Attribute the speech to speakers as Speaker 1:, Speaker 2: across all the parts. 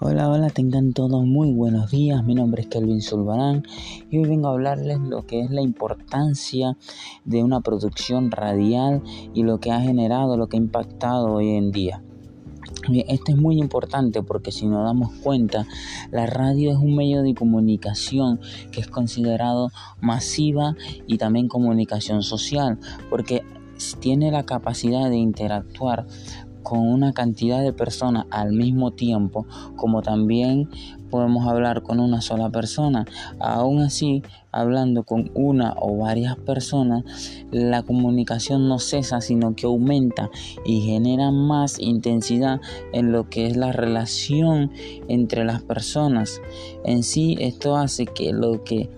Speaker 1: Hola, hola, tengan todos muy buenos días. Mi nombre es Kelvin Zulbarán y hoy vengo a hablarles lo que es la importancia de una producción radial y lo que ha generado, lo que ha impactado hoy en día. Esto es muy importante porque si nos damos cuenta, la radio es un medio de comunicación que es considerado masiva y también comunicación social porque tiene la capacidad de interactuar con una cantidad de personas al mismo tiempo, como también podemos hablar con una sola persona. Aún así, hablando con una o varias personas, la comunicación no cesa, sino que aumenta y genera más intensidad en lo que es la relación entre las personas. En sí, esto hace que lo que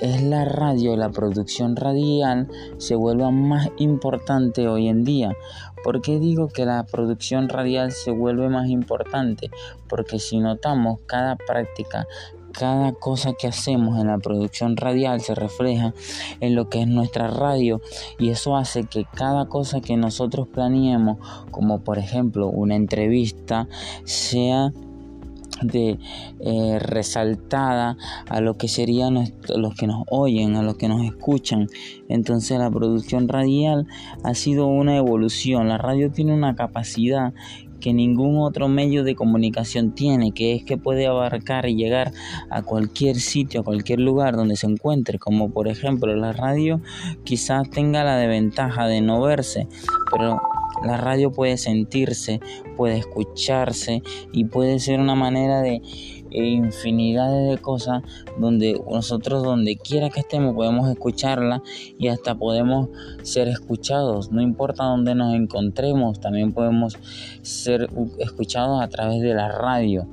Speaker 1: es la radio, la producción radial se vuelva más importante hoy en día. ¿Por qué digo que la producción radial se vuelve más importante? Porque si notamos cada práctica, cada cosa que hacemos en la producción radial se refleja en lo que es nuestra radio y eso hace que cada cosa que nosotros planeemos, como por ejemplo una entrevista, sea de eh, resaltada a lo que serían los que nos oyen, a los que nos escuchan. Entonces la producción radial ha sido una evolución. La radio tiene una capacidad que ningún otro medio de comunicación tiene, que es que puede abarcar y llegar a cualquier sitio, a cualquier lugar donde se encuentre, como por ejemplo la radio quizás tenga la desventaja de no verse, pero la radio puede sentirse, puede escucharse y puede ser una manera de eh, infinidad de cosas donde nosotros donde quiera que estemos podemos escucharla y hasta podemos ser escuchados. No importa dónde nos encontremos también podemos ser escuchados a través de la radio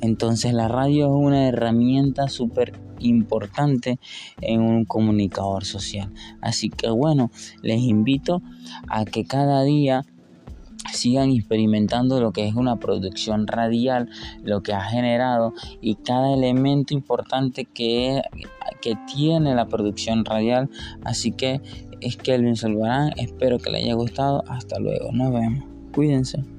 Speaker 1: entonces la radio es una herramienta súper importante en un comunicador social. Así que bueno, les invito a que cada día sigan experimentando lo que es una producción radial, lo que ha generado y cada elemento importante que, que tiene la producción radial. Así que es Kelvin Salvarán, espero que les haya gustado. Hasta luego, nos vemos. Cuídense.